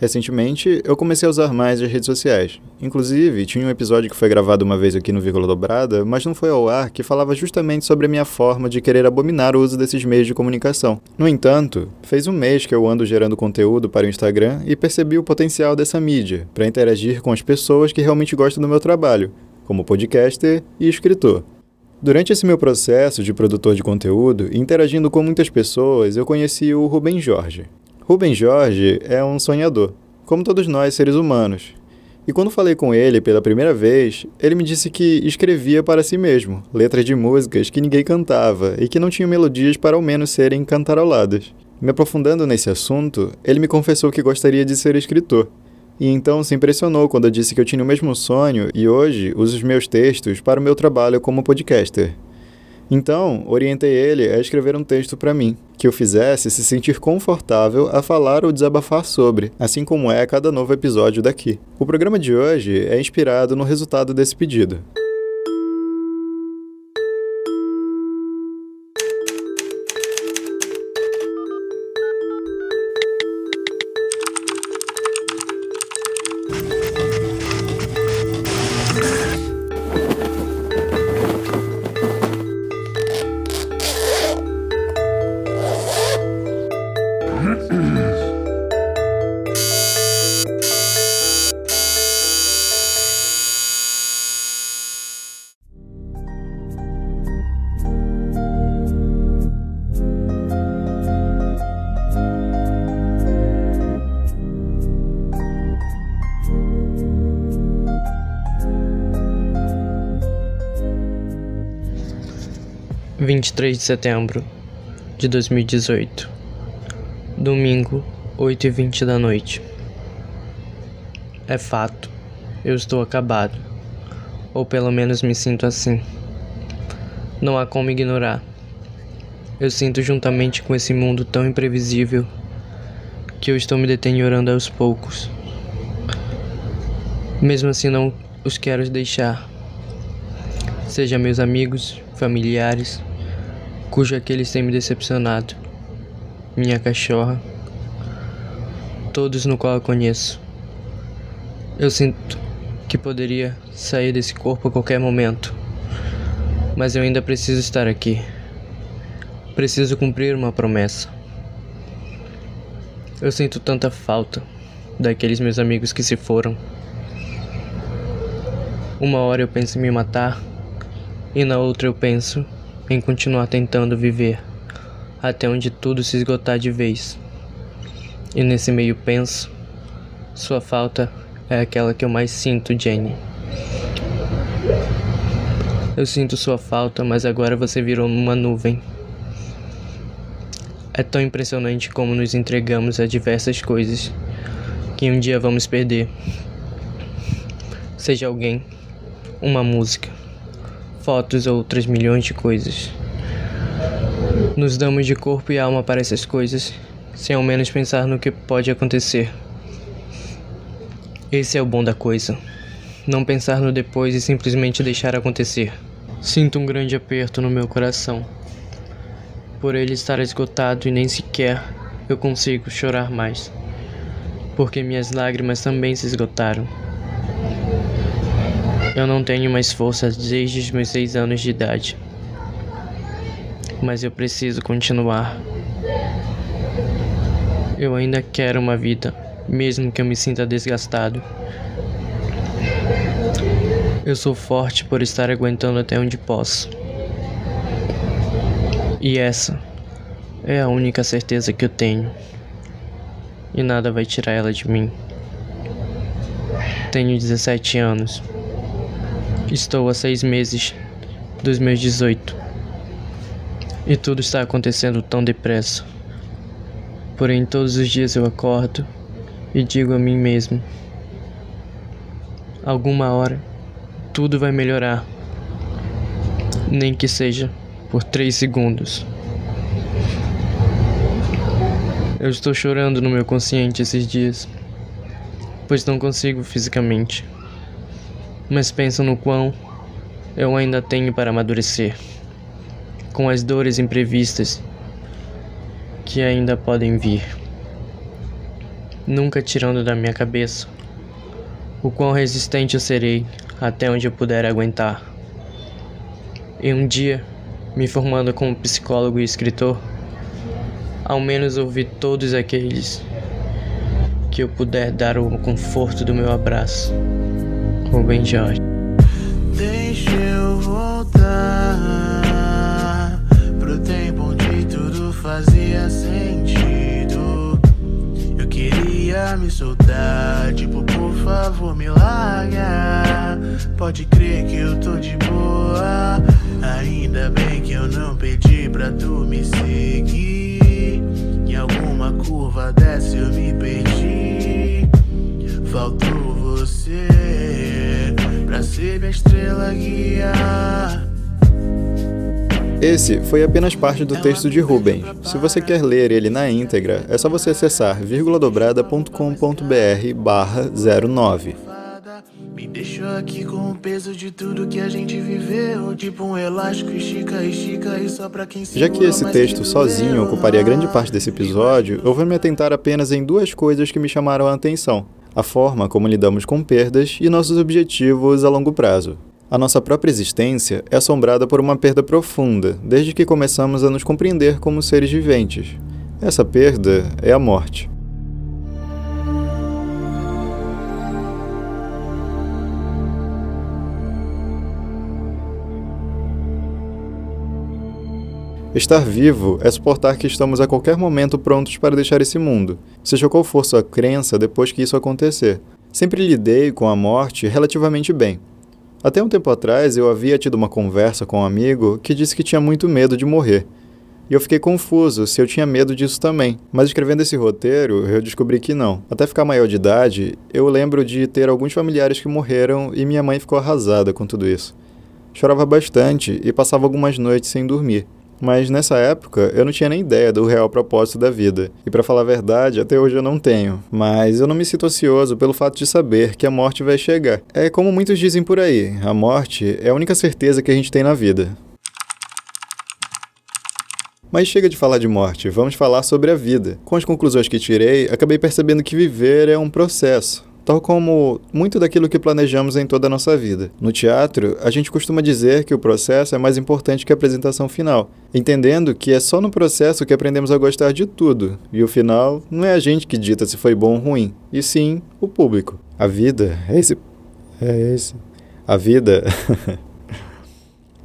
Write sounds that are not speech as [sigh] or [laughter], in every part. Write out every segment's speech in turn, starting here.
Recentemente, eu comecei a usar mais as redes sociais. Inclusive, tinha um episódio que foi gravado uma vez aqui no Vírgula Dobrada, mas não foi ao ar, que falava justamente sobre a minha forma de querer abominar o uso desses meios de comunicação. No entanto, fez um mês que eu ando gerando conteúdo para o Instagram e percebi o potencial dessa mídia para interagir com as pessoas que realmente gostam do meu trabalho, como podcaster e escritor. Durante esse meu processo de produtor de conteúdo, interagindo com muitas pessoas, eu conheci o Rubem Jorge. Rubem Jorge é um sonhador, como todos nós seres humanos. E quando falei com ele pela primeira vez, ele me disse que escrevia para si mesmo letras de músicas que ninguém cantava e que não tinham melodias para ao menos serem cantaroladas. Me aprofundando nesse assunto, ele me confessou que gostaria de ser escritor. E então se impressionou quando eu disse que eu tinha o mesmo sonho e hoje uso os meus textos para o meu trabalho como podcaster. Então, orientei ele a escrever um texto para mim, que o fizesse se sentir confortável a falar ou desabafar sobre, assim como é cada novo episódio daqui. O programa de hoje é inspirado no resultado desse pedido. 23 de setembro de 2018, domingo, 8 e 20 da noite. É fato, eu estou acabado, ou pelo menos me sinto assim. Não há como ignorar. Eu sinto juntamente com esse mundo tão imprevisível que eu estou me deteriorando aos poucos. Mesmo assim, não os quero deixar. Seja meus amigos, familiares, cujo aqueles têm me decepcionado. Minha cachorra, todos no qual eu conheço. Eu sinto que poderia sair desse corpo a qualquer momento, mas eu ainda preciso estar aqui. Preciso cumprir uma promessa. Eu sinto tanta falta daqueles meus amigos que se foram. Uma hora eu penso em me matar, e na outra eu penso em continuar tentando viver até onde tudo se esgotar de vez. E nesse meio penso, sua falta é aquela que eu mais sinto, Jenny. Eu sinto sua falta, mas agora você virou uma nuvem. É tão impressionante como nos entregamos a diversas coisas que um dia vamos perder. Seja alguém, uma música, fotos ou outras milhões de coisas. Nos damos de corpo e alma para essas coisas, sem ao menos pensar no que pode acontecer. Esse é o bom da coisa. Não pensar no depois e simplesmente deixar acontecer. Sinto um grande aperto no meu coração. Por ele estar esgotado e nem sequer eu consigo chorar mais. Porque minhas lágrimas também se esgotaram. Eu não tenho mais força desde os meus seis anos de idade. Mas eu preciso continuar. Eu ainda quero uma vida, mesmo que eu me sinta desgastado. Eu sou forte por estar aguentando até onde posso. E essa é a única certeza que eu tenho. E nada vai tirar ela de mim. Tenho 17 anos. Estou há seis meses dos meus 18 e tudo está acontecendo tão depressa. Porém, todos os dias eu acordo e digo a mim mesmo: alguma hora tudo vai melhorar, nem que seja por três segundos. Eu estou chorando no meu consciente esses dias, pois não consigo fisicamente mas penso no quão eu ainda tenho para amadurecer, com as dores imprevistas que ainda podem vir. nunca tirando da minha cabeça o quão resistente eu serei até onde eu puder aguentar. E um dia, me formando como psicólogo e escritor, ao menos ouvi todos aqueles que eu puder dar o conforto do meu abraço. Rubem Jorge. Deixa eu voltar pro tempo onde tudo fazia sentido. Eu queria me soltar, tipo, por favor, me larga. Pode crer que eu tô de boa. Ainda bem que eu não pedi pra tu me seguir. Em alguma curva dessa eu me perdi. Faltou você pra ser minha estrela guia. Esse foi apenas parte do texto de Rubens. Se você quer ler ele na íntegra, é só você acessar vírguladobrada.com.br barra 09. Me deixou aqui com o peso de tudo que a gente viveu. Tipo um elástico, estica, estica, e só pra quem Já que esse texto sozinho ocuparia grande parte desse episódio, eu vou me atentar apenas em duas coisas que me chamaram a atenção: a forma como lidamos com perdas e nossos objetivos a longo prazo. A nossa própria existência é assombrada por uma perda profunda, desde que começamos a nos compreender como seres viventes. Essa perda é a morte. Estar vivo é suportar que estamos a qualquer momento prontos para deixar esse mundo, seja qual for sua crença depois que isso acontecer. Sempre lidei com a morte relativamente bem. Até um tempo atrás eu havia tido uma conversa com um amigo que disse que tinha muito medo de morrer. E eu fiquei confuso se eu tinha medo disso também. Mas escrevendo esse roteiro, eu descobri que não. Até ficar maior de idade, eu lembro de ter alguns familiares que morreram e minha mãe ficou arrasada com tudo isso. Chorava bastante e passava algumas noites sem dormir. Mas nessa época eu não tinha nem ideia do real propósito da vida. E para falar a verdade, até hoje eu não tenho. Mas eu não me sinto ansioso pelo fato de saber que a morte vai chegar. É como muitos dizem por aí: a morte é a única certeza que a gente tem na vida. Mas chega de falar de morte, vamos falar sobre a vida. Com as conclusões que tirei, acabei percebendo que viver é um processo tal como muito daquilo que planejamos em toda a nossa vida. No teatro, a gente costuma dizer que o processo é mais importante que a apresentação final, entendendo que é só no processo que aprendemos a gostar de tudo, e o final não é a gente que dita se foi bom ou ruim, e sim o público. A vida é esse. É esse. A vida. [laughs]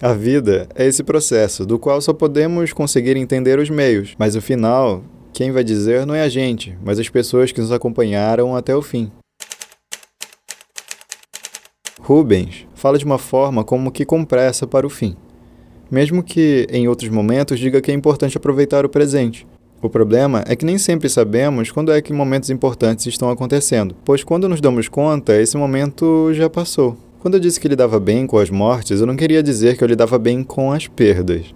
A vida é esse processo, do qual só podemos conseguir entender os meios, mas o final, quem vai dizer não é a gente, mas as pessoas que nos acompanharam até o fim. Rubens fala de uma forma como que compressa para o fim, mesmo que em outros momentos diga que é importante aproveitar o presente. O problema é que nem sempre sabemos quando é que momentos importantes estão acontecendo, pois quando nos damos conta, esse momento já passou. Quando eu disse que lidava bem com as mortes, eu não queria dizer que eu lidava bem com as perdas,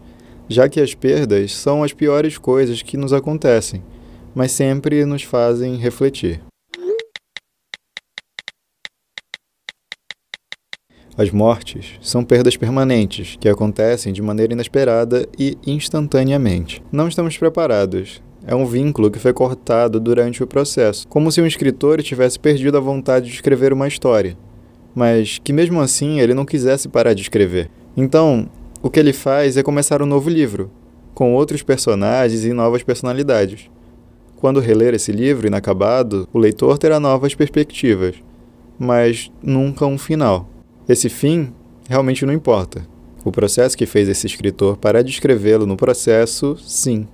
já que as perdas são as piores coisas que nos acontecem, mas sempre nos fazem refletir. As mortes são perdas permanentes que acontecem de maneira inesperada e instantaneamente. Não estamos preparados. É um vínculo que foi cortado durante o processo, como se um escritor tivesse perdido a vontade de escrever uma história, mas que mesmo assim ele não quisesse parar de escrever. Então, o que ele faz é começar um novo livro, com outros personagens e novas personalidades. Quando reler esse livro inacabado, o leitor terá novas perspectivas, mas nunca um final. Esse fim realmente não importa. O processo que fez esse escritor parar de escrevê-lo no processo, sim.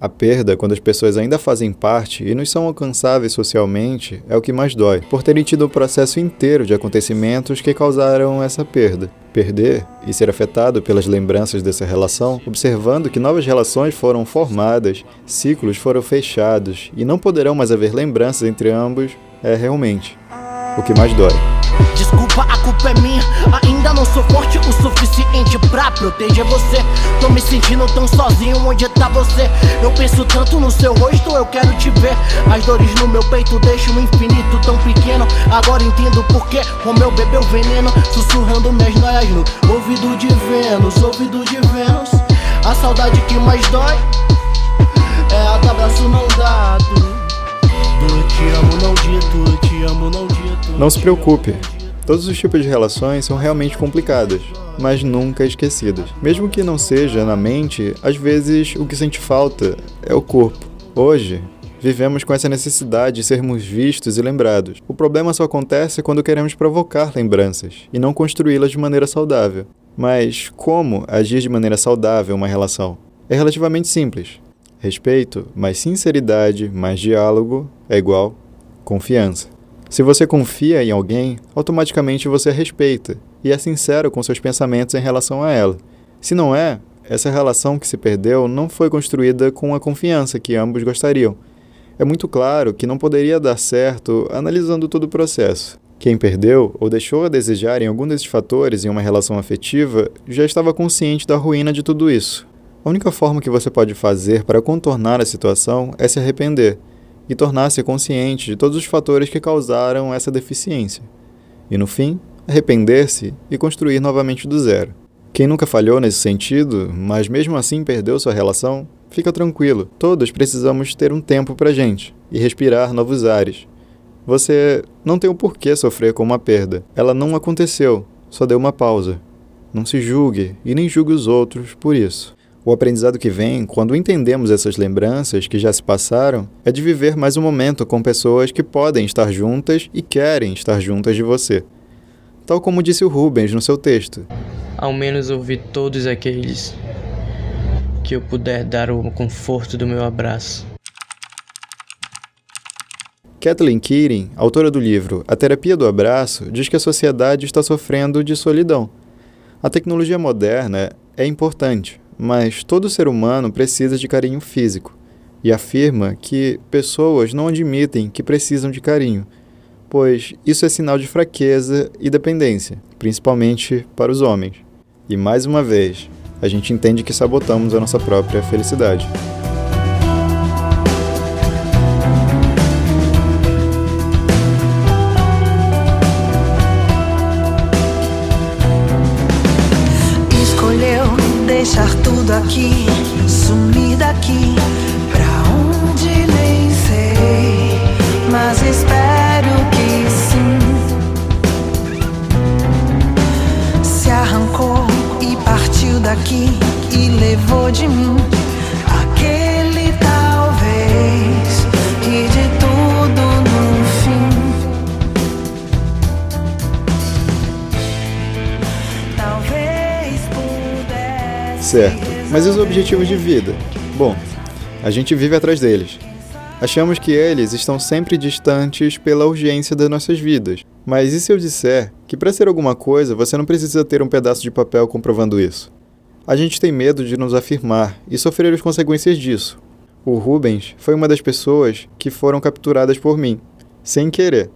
A perda, quando as pessoas ainda fazem parte e nos são alcançáveis socialmente, é o que mais dói, por terem tido o processo inteiro de acontecimentos que causaram essa perda. Perder e ser afetado pelas lembranças dessa relação, observando que novas relações foram formadas, ciclos foram fechados e não poderão mais haver lembranças entre ambos, é realmente o que mais dói. Desculpa, a culpa é minha. Ainda não sou forte o suficiente pra proteger você. Tô me sentindo tão sozinho, onde tá você? Eu penso tanto no seu rosto, eu quero te ver. As dores no meu peito deixam o infinito tão pequeno. Agora entendo porquê Romeu bebeu veneno, sussurrando minhas noias no ouvido de Vênus, ouvido de Vênus. A saudade que mais dói é a do abraço não dado. Te amo, não dito, te amo, não dito. Não se preocupe, Todos os tipos de relações são realmente complicadas, mas nunca esquecidas. Mesmo que não seja na mente, às vezes o que sente falta é o corpo. Hoje, vivemos com essa necessidade de sermos vistos e lembrados. O problema só acontece quando queremos provocar lembranças e não construí-las de maneira saudável. Mas como agir de maneira saudável uma relação? É relativamente simples. Respeito, mais sinceridade, mais diálogo é igual confiança. Se você confia em alguém, automaticamente você a respeita e é sincero com seus pensamentos em relação a ela. Se não é, essa relação que se perdeu não foi construída com a confiança que ambos gostariam. É muito claro que não poderia dar certo analisando todo o processo. Quem perdeu ou deixou a desejar em algum desses fatores em uma relação afetiva já estava consciente da ruína de tudo isso. A única forma que você pode fazer para contornar a situação é se arrepender e tornar-se consciente de todos os fatores que causaram essa deficiência. E no fim, arrepender-se e construir novamente do zero. Quem nunca falhou nesse sentido, mas mesmo assim perdeu sua relação, fica tranquilo. Todos precisamos ter um tempo pra gente e respirar novos ares. Você não tem o um porquê sofrer com uma perda. Ela não aconteceu, só deu uma pausa. Não se julgue e nem julgue os outros por isso. O aprendizado que vem, quando entendemos essas lembranças que já se passaram, é de viver mais um momento com pessoas que podem estar juntas e querem estar juntas de você. Tal como disse o Rubens no seu texto. Ao menos ouvir todos aqueles que eu puder dar o conforto do meu abraço. Kathleen Keating, autora do livro A Terapia do Abraço, diz que a sociedade está sofrendo de solidão. A tecnologia moderna é importante, mas todo ser humano precisa de carinho físico e afirma que pessoas não admitem que precisam de carinho, pois isso é sinal de fraqueza e dependência, principalmente para os homens. E mais uma vez, a gente entende que sabotamos a nossa própria felicidade. Deixar tudo aqui, sumir daqui, pra onde nem sei, mas espero que sim. Se arrancou e partiu daqui e levou de mim aquele talvez e de tudo no fim. Talvez pudesse. Certo, mas e os objetivos de vida? Bom, a gente vive atrás deles. Achamos que eles estão sempre distantes pela urgência das nossas vidas. Mas e se eu disser que para ser alguma coisa você não precisa ter um pedaço de papel comprovando isso? A gente tem medo de nos afirmar e sofrer as consequências disso. O Rubens foi uma das pessoas que foram capturadas por mim, sem querer.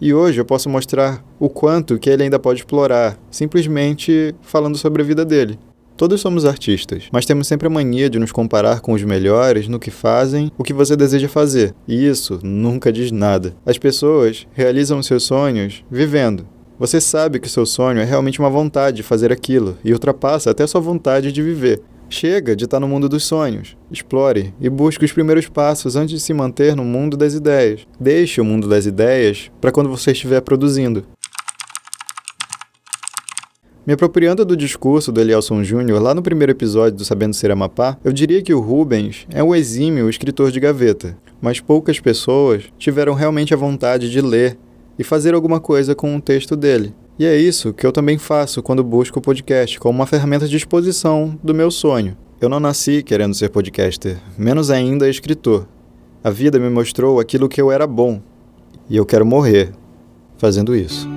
E hoje eu posso mostrar o quanto que ele ainda pode explorar, simplesmente falando sobre a vida dele. Todos somos artistas, mas temos sempre a mania de nos comparar com os melhores no que fazem o que você deseja fazer. E isso nunca diz nada. As pessoas realizam seus sonhos vivendo. Você sabe que seu sonho é realmente uma vontade de fazer aquilo e ultrapassa até sua vontade de viver. Chega de estar no mundo dos sonhos. Explore e busque os primeiros passos antes de se manter no mundo das ideias. Deixe o mundo das ideias para quando você estiver produzindo. Me apropriando do discurso do Elielson Júnior lá no primeiro episódio do Sabendo Ser Amapá, eu diria que o Rubens é um exímio escritor de gaveta, mas poucas pessoas tiveram realmente a vontade de ler e fazer alguma coisa com o texto dele. E é isso que eu também faço quando busco o podcast como uma ferramenta de exposição do meu sonho. Eu não nasci querendo ser podcaster, menos ainda escritor. A vida me mostrou aquilo que eu era bom, e eu quero morrer fazendo isso.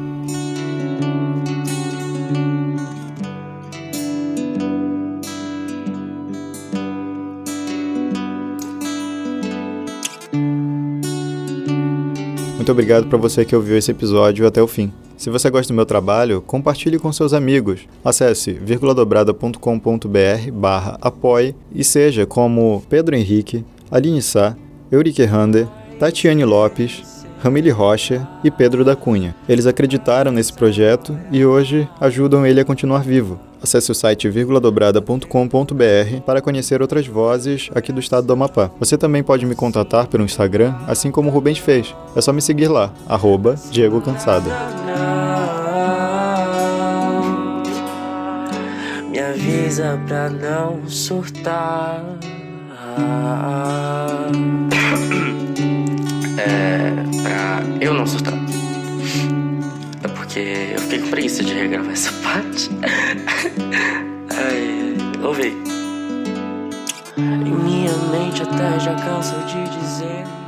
Muito obrigado para você que ouviu esse episódio até o fim. Se você gosta do meu trabalho, compartilhe com seus amigos. Acesse virguladobrada.com.br barra apoie e seja como Pedro Henrique, Aline Sá, Eurique Rander, Tatiane Lopes, Ramile Rocha e Pedro da Cunha. Eles acreditaram nesse projeto e hoje ajudam ele a continuar vivo. Acesse o site vírguladobrada.com.br para conhecer outras vozes aqui do estado do Amapá. Você também pode me contatar pelo Instagram, assim como o Rubens fez. É só me seguir lá, arroba Diego Cansada. Me avisa pra não surtar. É, pra eu não surtar. Porque eu fiquei com preguiça de regravar essa [laughs] parte. Ai, ouvi. Em minha mente até já canso de dizer.